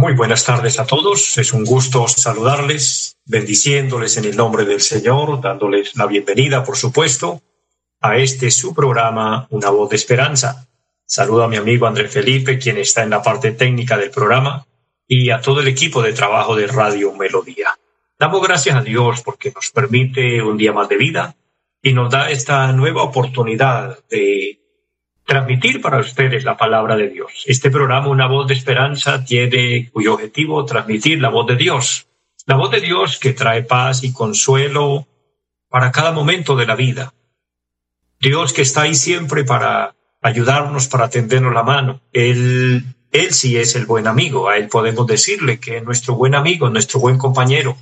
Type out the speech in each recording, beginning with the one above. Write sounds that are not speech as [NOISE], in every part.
Muy buenas tardes a todos. Es un gusto saludarles, bendiciéndoles en el nombre del Señor, dándoles la bienvenida, por supuesto, a este su programa, Una voz de esperanza. Saludo a mi amigo André Felipe, quien está en la parte técnica del programa, y a todo el equipo de trabajo de Radio Melodía. Damos gracias a Dios porque nos permite un día más de vida y nos da esta nueva oportunidad de transmitir para ustedes la palabra de Dios. Este programa, Una voz de esperanza, tiene cuyo objetivo transmitir la voz de Dios. La voz de Dios que trae paz y consuelo para cada momento de la vida. Dios que está ahí siempre para ayudarnos, para tendernos la mano. Él, él sí es el buen amigo. A Él podemos decirle que es nuestro buen amigo, nuestro buen compañero,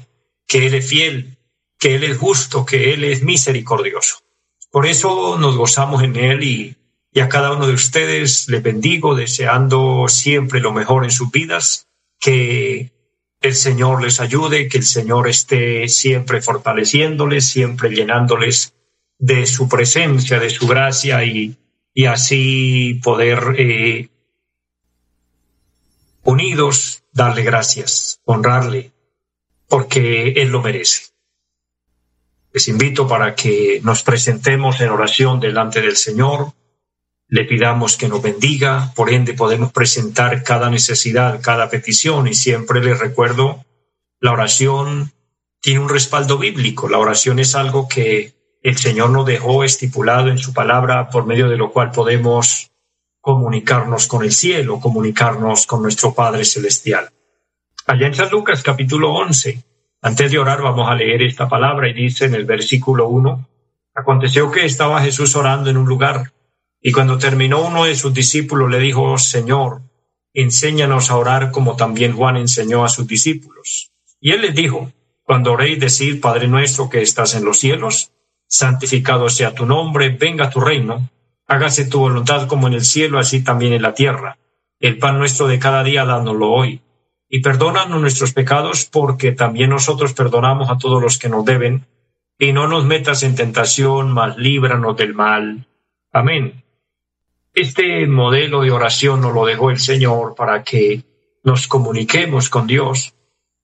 que Él es fiel, que Él es justo, que Él es misericordioso. Por eso nos gozamos en Él y y a cada uno de ustedes les bendigo deseando siempre lo mejor en sus vidas, que el Señor les ayude, que el Señor esté siempre fortaleciéndoles, siempre llenándoles de su presencia, de su gracia y, y así poder eh, unidos darle gracias, honrarle, porque Él lo merece. Les invito para que nos presentemos en oración delante del Señor, le pidamos que nos bendiga, por ende podemos presentar cada necesidad, cada petición y siempre les recuerdo, la oración tiene un respaldo bíblico, la oración es algo que el Señor nos dejó estipulado en su palabra por medio de lo cual podemos comunicarnos con el cielo, comunicarnos con nuestro Padre Celestial. Allá en San Lucas capítulo 11, antes de orar vamos a leer esta palabra y dice en el versículo 1, aconteció que estaba Jesús orando en un lugar y cuando terminó uno de sus discípulos le dijo, Señor, enséñanos a orar como también Juan enseñó a sus discípulos. Y él les dijo, cuando oréis decir, Padre nuestro que estás en los cielos, santificado sea tu nombre, venga tu reino, hágase tu voluntad como en el cielo, así también en la tierra. El pan nuestro de cada día dándolo hoy. Y perdónanos nuestros pecados porque también nosotros perdonamos a todos los que nos deben. Y no nos metas en tentación, mas líbranos del mal. Amén. Este modelo de oración nos lo dejó el Señor para que nos comuniquemos con Dios.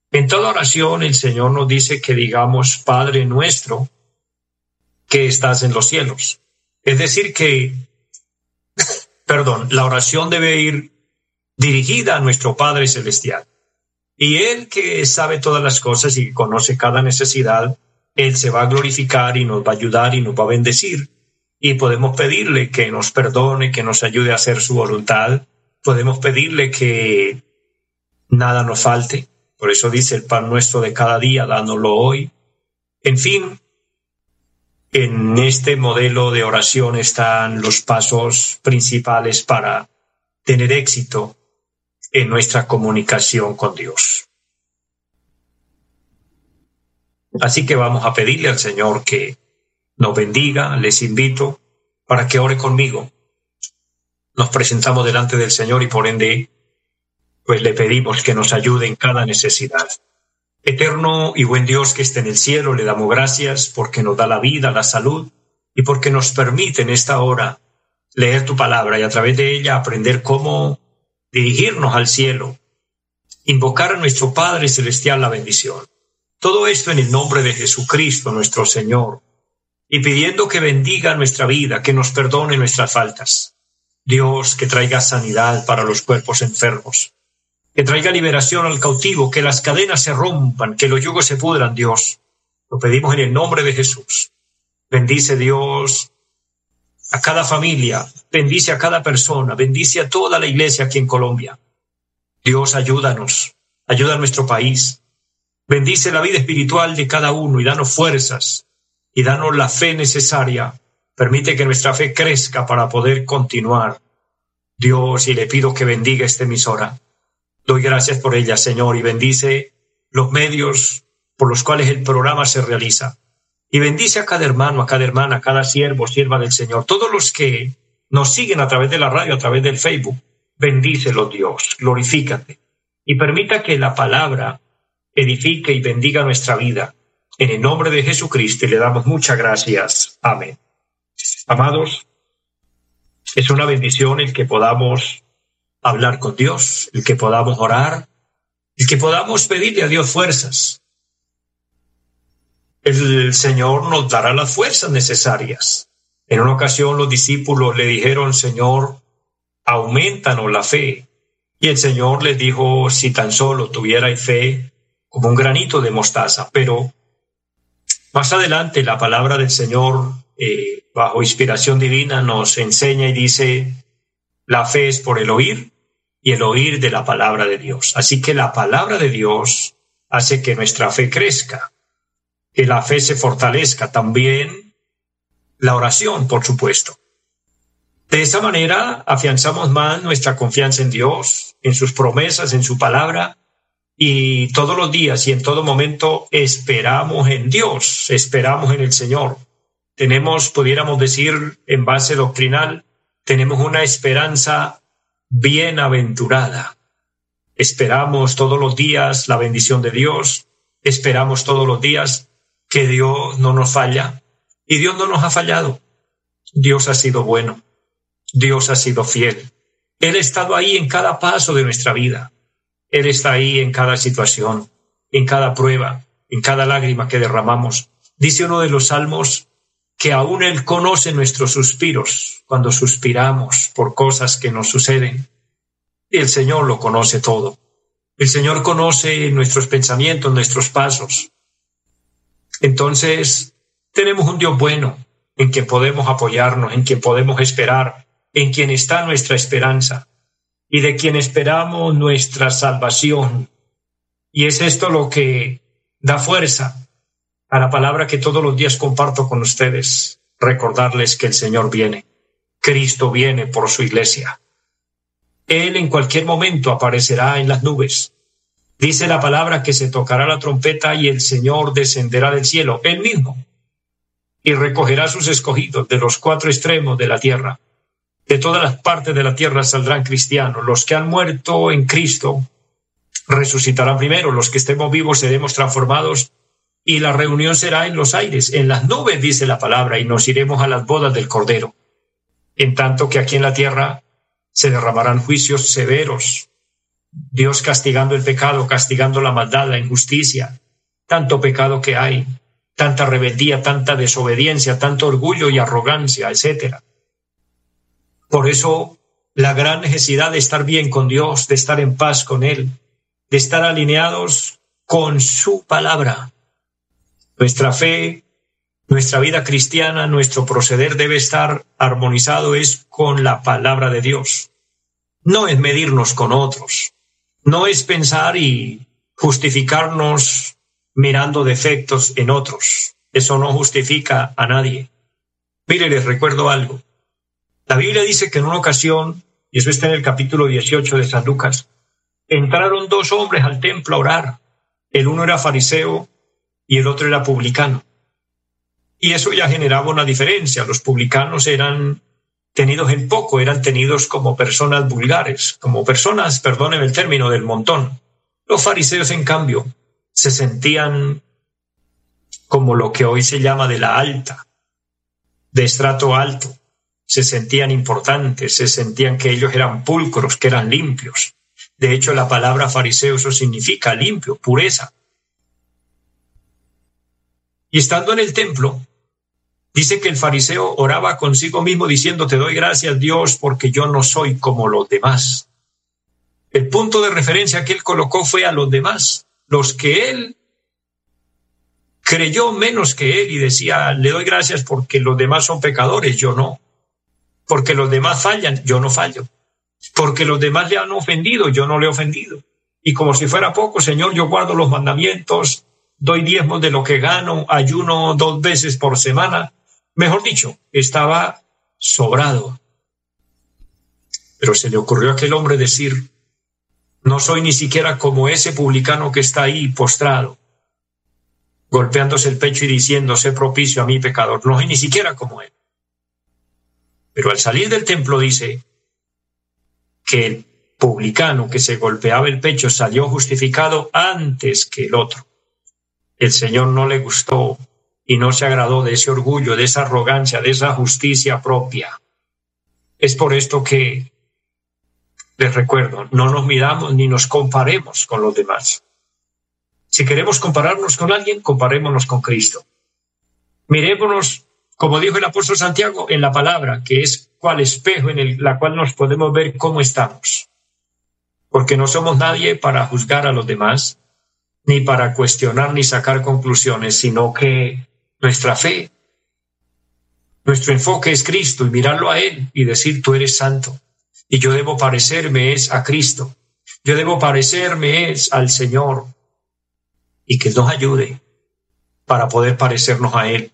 En toda oración el Señor nos dice que digamos Padre nuestro que estás en los cielos. Es decir, que, [LAUGHS] perdón, la oración debe ir dirigida a nuestro Padre Celestial. Y Él que sabe todas las cosas y conoce cada necesidad, Él se va a glorificar y nos va a ayudar y nos va a bendecir y podemos pedirle que nos perdone, que nos ayude a hacer su voluntad. Podemos pedirle que nada nos falte. Por eso dice el pan nuestro de cada día, dándolo hoy. En fin, en este modelo de oración están los pasos principales para tener éxito en nuestra comunicación con Dios. Así que vamos a pedirle al Señor que nos bendiga, les invito para que ore conmigo. Nos presentamos delante del Señor y por ende, pues le pedimos que nos ayude en cada necesidad. Eterno y buen Dios que esté en el cielo, le damos gracias porque nos da la vida, la salud y porque nos permite en esta hora leer tu palabra y a través de ella aprender cómo dirigirnos al cielo, invocar a nuestro Padre Celestial la bendición. Todo esto en el nombre de Jesucristo nuestro Señor y pidiendo que bendiga nuestra vida, que nos perdone nuestras faltas. Dios, que traiga sanidad para los cuerpos enfermos, que traiga liberación al cautivo, que las cadenas se rompan, que los yugos se pudran, Dios. Lo pedimos en el nombre de Jesús. Bendice Dios a cada familia, bendice a cada persona, bendice a toda la iglesia aquí en Colombia. Dios, ayúdanos, ayuda a nuestro país. Bendice la vida espiritual de cada uno y danos fuerzas, y danos la fe necesaria. Permite que nuestra fe crezca para poder continuar Dios, y le pido que bendiga esta emisora. Doy gracias por ella, Señor, y bendice los medios por los cuales el programa se realiza. Y bendice a cada hermano, a cada hermana, a cada siervo, sierva del Señor. Todos los que nos siguen a través de la radio, a través del Facebook, bendícelo Dios, glorifícate. Y permita que la palabra edifique y bendiga nuestra vida. En el nombre de Jesucristo le damos muchas gracias. Amén. Amados, es una bendición el que podamos hablar con Dios, el que podamos orar, el que podamos pedirle a Dios fuerzas. El Señor nos dará las fuerzas necesarias. En una ocasión los discípulos le dijeron, Señor, aumentanos la fe. Y el Señor les dijo, si tan solo tuvierais fe como un granito de mostaza, pero más adelante la palabra del Señor, eh, bajo inspiración divina, nos enseña y dice, la fe es por el oír y el oír de la palabra de Dios. Así que la palabra de Dios hace que nuestra fe crezca, que la fe se fortalezca, también la oración, por supuesto. De esa manera afianzamos más nuestra confianza en Dios, en sus promesas, en su palabra, y todos los días y en todo momento esperamos en Dios, esperamos en el Señor. Tenemos, pudiéramos decir, en base doctrinal, tenemos una esperanza bienaventurada. Esperamos todos los días la bendición de Dios, esperamos todos los días que Dios no nos falla y Dios no nos ha fallado. Dios ha sido bueno, Dios ha sido fiel. Él ha estado ahí en cada paso de nuestra vida. Él está ahí en cada situación, en cada prueba, en cada lágrima que derramamos. Dice uno de los salmos que aún Él conoce nuestros suspiros cuando suspiramos por cosas que nos suceden. El Señor lo conoce todo. El Señor conoce nuestros pensamientos, nuestros pasos. Entonces, tenemos un Dios bueno en quien podemos apoyarnos, en quien podemos esperar, en quien está nuestra esperanza y de quien esperamos nuestra salvación. Y es esto lo que da fuerza a la palabra que todos los días comparto con ustedes, recordarles que el Señor viene, Cristo viene por su iglesia. Él en cualquier momento aparecerá en las nubes. Dice la palabra que se tocará la trompeta y el Señor descenderá del cielo, él mismo, y recogerá sus escogidos de los cuatro extremos de la tierra de todas las partes de la tierra saldrán cristianos. Los que han muerto en Cristo resucitarán primero. Los que estemos vivos seremos transformados y la reunión será en los aires, en las nubes, dice la palabra, y nos iremos a las bodas del Cordero. En tanto que aquí en la tierra se derramarán juicios severos. Dios castigando el pecado, castigando la maldad, la injusticia, tanto pecado que hay, tanta rebeldía, tanta desobediencia, tanto orgullo y arrogancia, etcétera por eso la gran necesidad de estar bien con Dios, de estar en paz con Él, de estar alineados con su palabra. Nuestra fe, nuestra vida cristiana, nuestro proceder debe estar armonizado es con la palabra de Dios. No es medirnos con otros, no es pensar y justificarnos mirando defectos en otros. Eso no justifica a nadie. Mire, les recuerdo algo. La Biblia dice que en una ocasión, y eso está en el capítulo 18 de San Lucas, entraron dos hombres al templo a orar. El uno era fariseo y el otro era publicano. Y eso ya generaba una diferencia. Los publicanos eran tenidos en poco, eran tenidos como personas vulgares, como personas, perdónenme el término, del montón. Los fariseos, en cambio, se sentían como lo que hoy se llama de la alta, de estrato alto se sentían importantes, se sentían que ellos eran pulcros, que eran limpios. De hecho, la palabra fariseo eso significa limpio, pureza. Y estando en el templo, dice que el fariseo oraba consigo mismo diciendo, te doy gracias Dios porque yo no soy como los demás. El punto de referencia que él colocó fue a los demás, los que él creyó menos que él y decía, le doy gracias porque los demás son pecadores, yo no porque los demás fallan, yo no fallo. Porque los demás le han ofendido, yo no le he ofendido. Y como si fuera poco, Señor, yo guardo los mandamientos, doy diezmos de lo que gano, ayuno dos veces por semana. Mejor dicho, estaba sobrado. Pero se le ocurrió a aquel hombre decir, no soy ni siquiera como ese publicano que está ahí postrado, golpeándose el pecho y diciendo, sé propicio a mi pecador. No soy ni siquiera como él. Pero al salir del templo dice que el publicano que se golpeaba el pecho salió justificado antes que el otro. El Señor no le gustó y no se agradó de ese orgullo, de esa arrogancia, de esa justicia propia. Es por esto que les recuerdo, no nos miramos ni nos comparemos con los demás. Si queremos compararnos con alguien, comparémonos con Cristo. Mirémonos, como dijo el apóstol Santiago, en la palabra, que es cual espejo en el, la cual nos podemos ver cómo estamos. Porque no somos nadie para juzgar a los demás, ni para cuestionar ni sacar conclusiones, sino que nuestra fe, nuestro enfoque es Cristo y mirarlo a Él y decir, tú eres santo y yo debo parecerme es a Cristo, yo debo parecerme es al Señor y que nos ayude para poder parecernos a Él,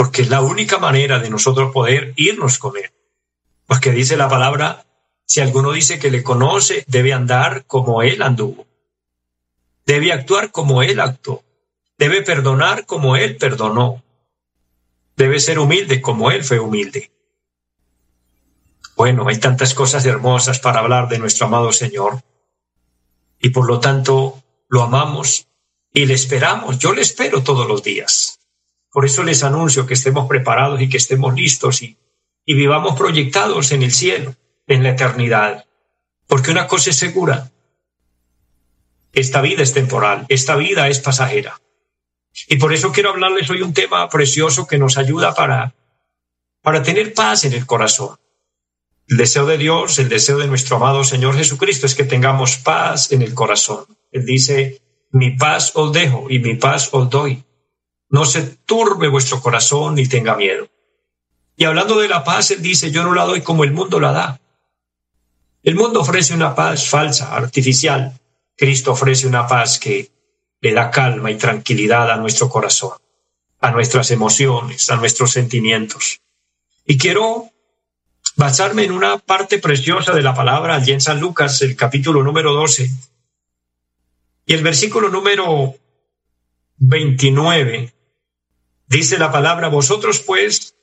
porque es la única manera de nosotros poder irnos con Él. Porque dice la palabra, si alguno dice que le conoce, debe andar como Él anduvo, debe actuar como Él actuó, debe perdonar como Él perdonó, debe ser humilde como Él fue humilde. Bueno, hay tantas cosas hermosas para hablar de nuestro amado Señor y por lo tanto lo amamos y le esperamos. Yo le espero todos los días. Por eso les anuncio que estemos preparados y que estemos listos y, y vivamos proyectados en el cielo, en la eternidad. Porque una cosa es segura. Esta vida es temporal, esta vida es pasajera. Y por eso quiero hablarles hoy un tema precioso que nos ayuda para, para tener paz en el corazón. El deseo de Dios, el deseo de nuestro amado Señor Jesucristo es que tengamos paz en el corazón. Él dice, mi paz os dejo y mi paz os doy. No se turbe vuestro corazón ni tenga miedo. Y hablando de la paz, Él dice, yo no la doy como el mundo la da. El mundo ofrece una paz falsa, artificial. Cristo ofrece una paz que le da calma y tranquilidad a nuestro corazón, a nuestras emociones, a nuestros sentimientos. Y quiero basarme en una parte preciosa de la palabra allí en San Lucas, el capítulo número 12. Y el versículo número 29 dice la palabra, vosotros pues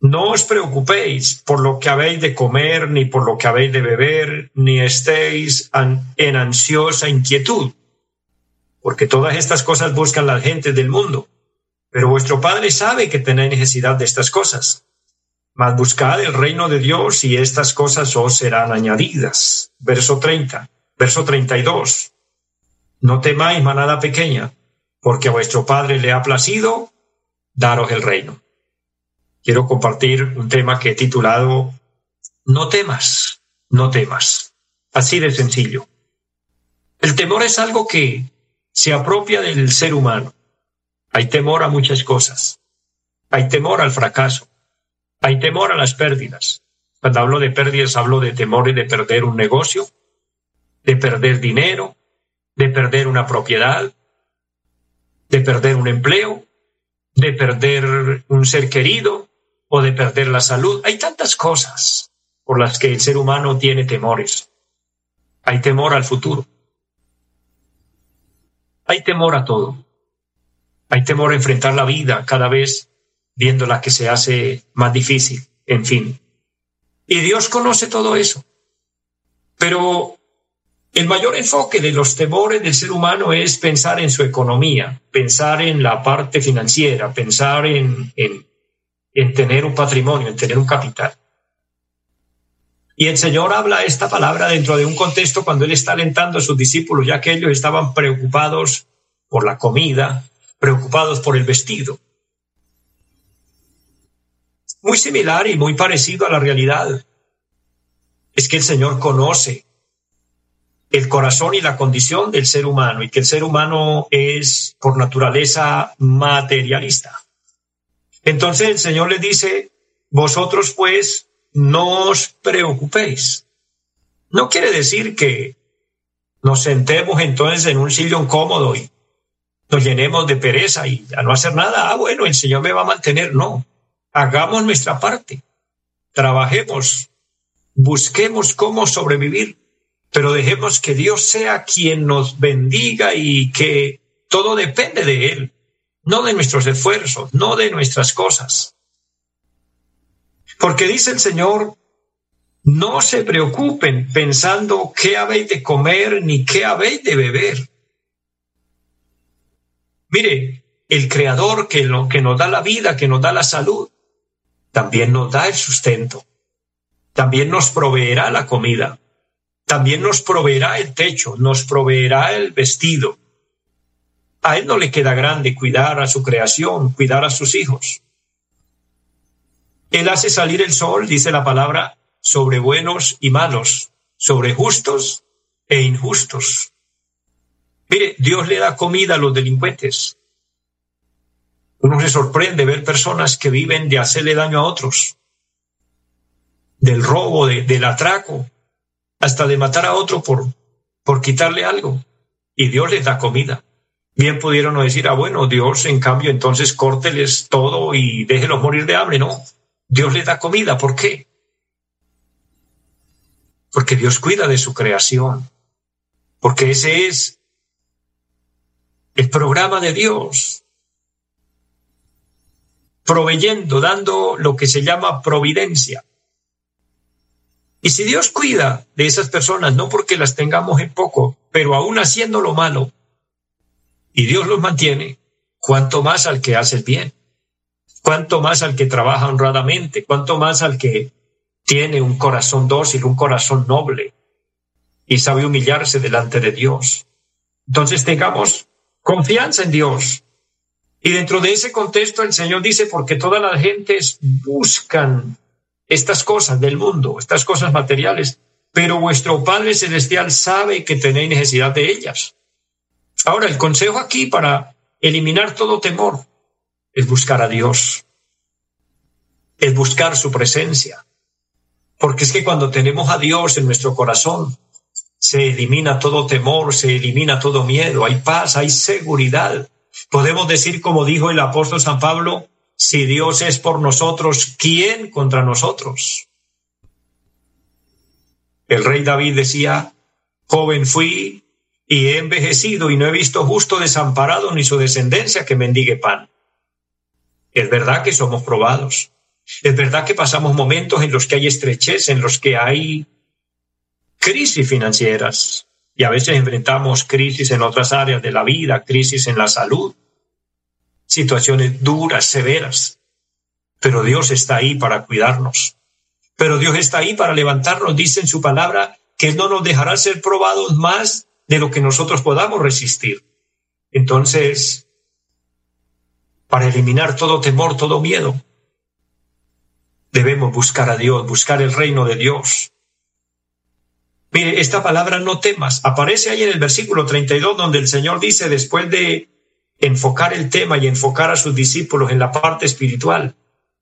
no os preocupéis por lo que habéis de comer, ni por lo que habéis de beber, ni estéis en ansiosa inquietud, porque todas estas cosas buscan la gente del mundo, pero vuestro Padre sabe que tenéis necesidad de estas cosas. Mas buscad el reino de Dios y estas cosas os serán añadidas. Verso 30, verso 32. No temáis, manada pequeña, porque a vuestro Padre le ha placido daros el reino. Quiero compartir un tema que he titulado No temas, no temas. Así de sencillo. El temor es algo que se apropia del ser humano. Hay temor a muchas cosas. Hay temor al fracaso. Hay temor a las pérdidas. Cuando hablo de pérdidas, hablo de temor de perder un negocio, de perder dinero, de perder una propiedad, de perder un empleo, de perder un ser querido o de perder la salud. Hay tantas cosas por las que el ser humano tiene temores. Hay temor al futuro. Hay temor a todo. Hay temor a enfrentar la vida cada vez viéndola que se hace más difícil, en fin. Y Dios conoce todo eso. Pero el mayor enfoque de los temores del ser humano es pensar en su economía, pensar en la parte financiera, pensar en, en, en tener un patrimonio, en tener un capital. Y el Señor habla esta palabra dentro de un contexto cuando Él está alentando a sus discípulos, ya que ellos estaban preocupados por la comida, preocupados por el vestido muy similar y muy parecido a la realidad. Es que el Señor conoce el corazón y la condición del ser humano y que el ser humano es por naturaleza materialista. Entonces el Señor le dice, vosotros pues no os preocupéis. No quiere decir que nos sentemos entonces en un sillón cómodo y nos llenemos de pereza y a no hacer nada. Ah, bueno, el Señor me va a mantener. No hagamos nuestra parte, trabajemos, busquemos cómo sobrevivir, pero dejemos que Dios sea quien nos bendiga y que todo depende de Él, no de nuestros esfuerzos, no de nuestras cosas. Porque dice el Señor, no se preocupen pensando qué habéis de comer ni qué habéis de beber. Mire, el Creador que, lo, que nos da la vida, que nos da la salud, también nos da el sustento, también nos proveerá la comida, también nos proveerá el techo, nos proveerá el vestido. A Él no le queda grande cuidar a su creación, cuidar a sus hijos. Él hace salir el sol, dice la palabra, sobre buenos y malos, sobre justos e injustos. Mire, Dios le da comida a los delincuentes. Uno se sorprende ver personas que viven de hacerle daño a otros, del robo, del atraco, hasta de matar a otro por, por quitarle algo. Y Dios les da comida. Bien pudieron decir, ah, bueno, Dios en cambio entonces córteles todo y déjelos morir de hambre. No, Dios les da comida. ¿Por qué? porque Dios cuida de su creación, porque ese es el programa de Dios, proveyendo, dando lo que se llama providencia. Y si Dios cuida de esas personas, no porque las tengamos en poco, pero aún haciendo lo malo, y Dios los mantiene, cuanto más al que hace el bien, cuanto más al que trabaja honradamente, cuanto más al que tiene un corazón dócil, un corazón noble y sabe humillarse delante de Dios. Entonces tengamos confianza en Dios. Y dentro de ese contexto el Señor dice, porque todas las gentes buscan estas cosas del mundo, estas cosas materiales, pero vuestro Padre Celestial sabe que tenéis necesidad de ellas. Ahora, el consejo aquí para eliminar todo temor es buscar a Dios, es buscar su presencia, porque es que cuando tenemos a Dios en nuestro corazón, se elimina todo temor, se elimina todo miedo, hay paz, hay seguridad. Podemos decir, como dijo el apóstol San Pablo, si Dios es por nosotros, ¿quién contra nosotros? El rey David decía, joven fui y he envejecido y no he visto justo desamparado ni su descendencia que mendigue pan. Es verdad que somos probados, es verdad que pasamos momentos en los que hay estrechez, en los que hay crisis financieras y a veces enfrentamos crisis en otras áreas de la vida, crisis en la salud, situaciones duras, severas. Pero Dios está ahí para cuidarnos. Pero Dios está ahí para levantarnos, dice en su palabra, que no nos dejará ser probados más de lo que nosotros podamos resistir. Entonces, para eliminar todo temor, todo miedo, Debemos buscar a Dios, buscar el reino de Dios. Mire, esta palabra no temas aparece ahí en el versículo 32 donde el Señor dice después de enfocar el tema y enfocar a sus discípulos en la parte espiritual,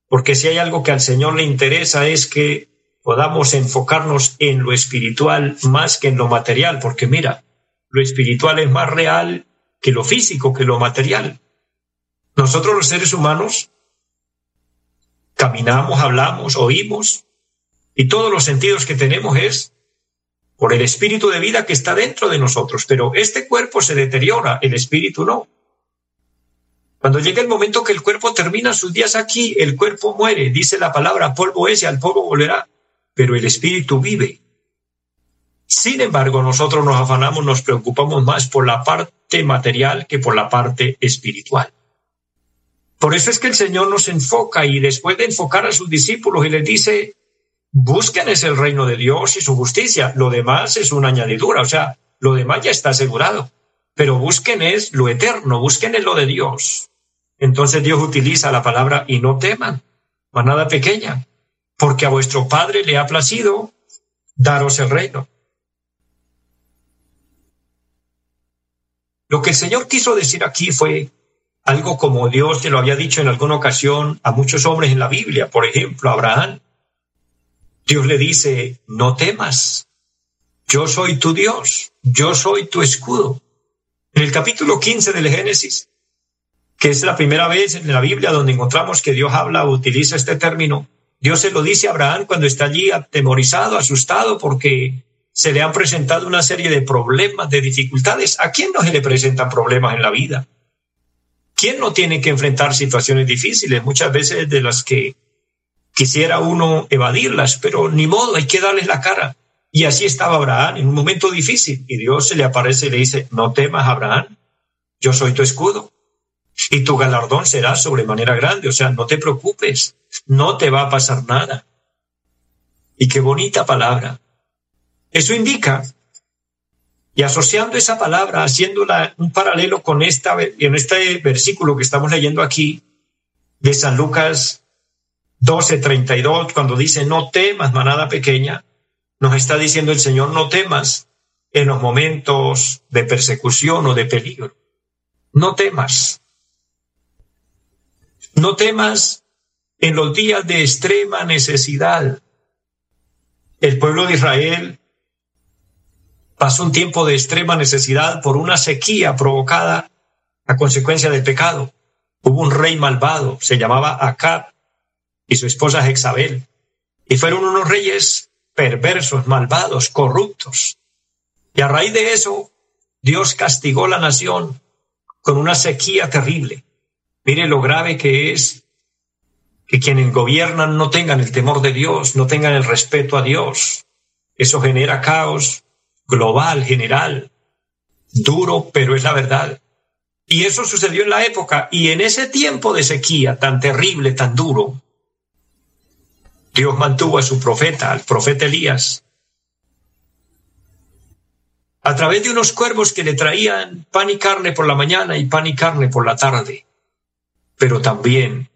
porque si hay algo que al Señor le interesa es que podamos enfocarnos en lo espiritual más que en lo material, porque mira, lo espiritual es más real que lo físico, que lo material. Nosotros los seres humanos caminamos, hablamos, oímos, y todos los sentidos que tenemos es por el espíritu de vida que está dentro de nosotros, pero este cuerpo se deteriora, el espíritu no. Cuando llega el momento que el cuerpo termina sus días aquí, el cuerpo muere, dice la palabra, polvo es y al polvo volverá, pero el espíritu vive. Sin embargo, nosotros nos afanamos, nos preocupamos más por la parte material que por la parte espiritual. Por eso es que el Señor nos enfoca y después de enfocar a sus discípulos y les dice, busquen es el reino de Dios y su justicia. Lo demás es una añadidura, o sea, lo demás ya está asegurado. Pero busquen es lo eterno, busquen es lo de Dios. Entonces Dios utiliza la palabra y no teman, manada pequeña, porque a vuestro Padre le ha placido daros el reino. Lo que el Señor quiso decir aquí fue, algo como Dios te lo había dicho en alguna ocasión a muchos hombres en la Biblia, por ejemplo, a Abraham. Dios le dice, no temas, yo soy tu Dios, yo soy tu escudo. En el capítulo 15 del Génesis, que es la primera vez en la Biblia donde encontramos que Dios habla o utiliza este término, Dios se lo dice a Abraham cuando está allí atemorizado, asustado, porque se le han presentado una serie de problemas, de dificultades. ¿A quién no se le presentan problemas en la vida? ¿Quién no tiene que enfrentar situaciones difíciles, muchas veces de las que quisiera uno evadirlas, pero ni modo, hay que darles la cara. Y así estaba Abraham en un momento difícil y Dios se le aparece y le dice, no temas Abraham, yo soy tu escudo y tu galardón será sobremanera grande, o sea, no te preocupes, no te va a pasar nada. Y qué bonita palabra. Eso indica, y asociando esa palabra, haciéndola un paralelo con esta, en este versículo que estamos leyendo aquí de San Lucas 12:32, cuando dice, no temas, manada pequeña, nos está diciendo el Señor, no temas en los momentos de persecución o de peligro. No temas. No temas en los días de extrema necesidad. El pueblo de Israel pasó un tiempo de extrema necesidad por una sequía provocada a consecuencia del pecado. Hubo un rey malvado, se llamaba Acab, y su esposa Jezabel, y fueron unos reyes perversos, malvados, corruptos. Y a raíz de eso, Dios castigó la nación con una sequía terrible. Mire lo grave que es que quienes gobiernan no tengan el temor de Dios, no tengan el respeto a Dios. Eso genera caos global, general, duro, pero es la verdad. Y eso sucedió en la época, y en ese tiempo de sequía tan terrible, tan duro, Dios mantuvo a su profeta, al profeta Elías, a través de unos cuervos que le traían pan y carne por la mañana y pan y carne por la tarde. Pero también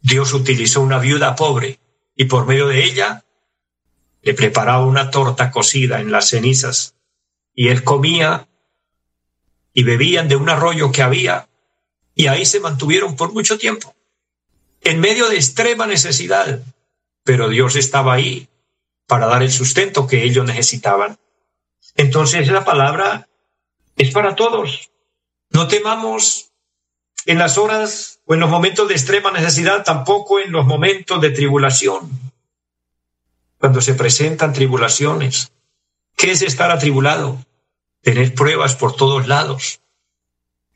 Dios utilizó una viuda pobre y por medio de ella le preparaba una torta cocida en las cenizas y él comía y bebían de un arroyo que había y ahí se mantuvieron por mucho tiempo, en medio de extrema necesidad, pero Dios estaba ahí para dar el sustento que ellos necesitaban. Entonces la palabra es para todos. No temamos en las horas o en los momentos de extrema necesidad, tampoco en los momentos de tribulación. Cuando se presentan tribulaciones, ¿qué es estar atribulado? Tener pruebas por todos lados,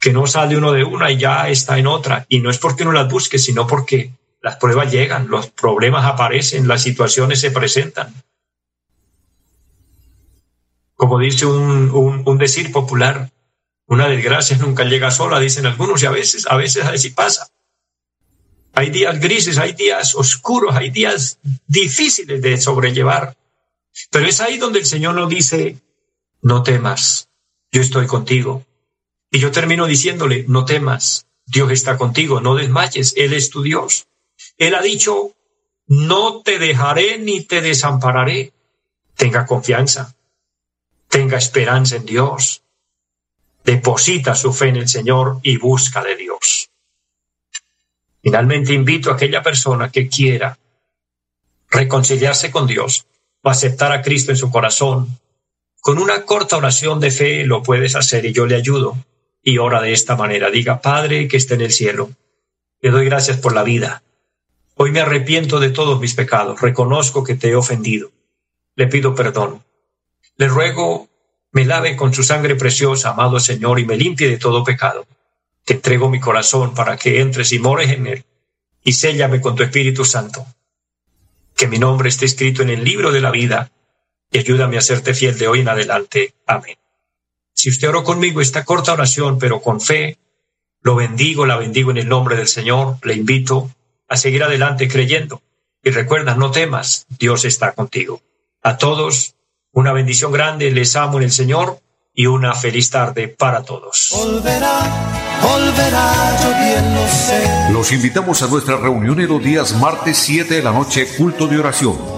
que no sale uno de una y ya está en otra. Y no es porque no las busque, sino porque las pruebas llegan, los problemas aparecen, las situaciones se presentan. Como dice un, decir popular, una desgracia nunca llega sola, dicen algunos, y a veces, a veces así pasa. Hay días grises, hay días oscuros, hay días difíciles de sobrellevar. Pero es ahí donde el Señor nos dice, no temas, yo estoy contigo. Y yo termino diciéndole, no temas, Dios está contigo, no desmayes, Él es tu Dios. Él ha dicho, no te dejaré ni te desampararé. Tenga confianza, tenga esperanza en Dios, deposita su fe en el Señor y busca de Dios. Finalmente invito a aquella persona que quiera reconciliarse con Dios o aceptar a Cristo en su corazón. Con una corta oración de fe lo puedes hacer y yo le ayudo. Y ora de esta manera. Diga, Padre que esté en el cielo, le doy gracias por la vida Hoy me arrepiento de todos mis pecados, reconozco que te he ofendido. Le pido perdón. Le ruego me lave con su sangre preciosa, amado Señor, y me limpie de todo pecado. Te entrego mi corazón para que entres y mores en él, y séllame con tu Espíritu Santo. Que mi nombre esté escrito en el libro de la vida, y ayúdame a serte fiel de hoy en adelante. Amén. Si usted oró conmigo esta corta oración, pero con fe, lo bendigo, la bendigo en el nombre del Señor, le invito a seguir adelante creyendo. Y recuerda, no temas, Dios está contigo. A todos, una bendición grande, les amo en el Señor y una feliz tarde para todos. Los invitamos a nuestra reunión en los días martes 7 de la noche, culto de oración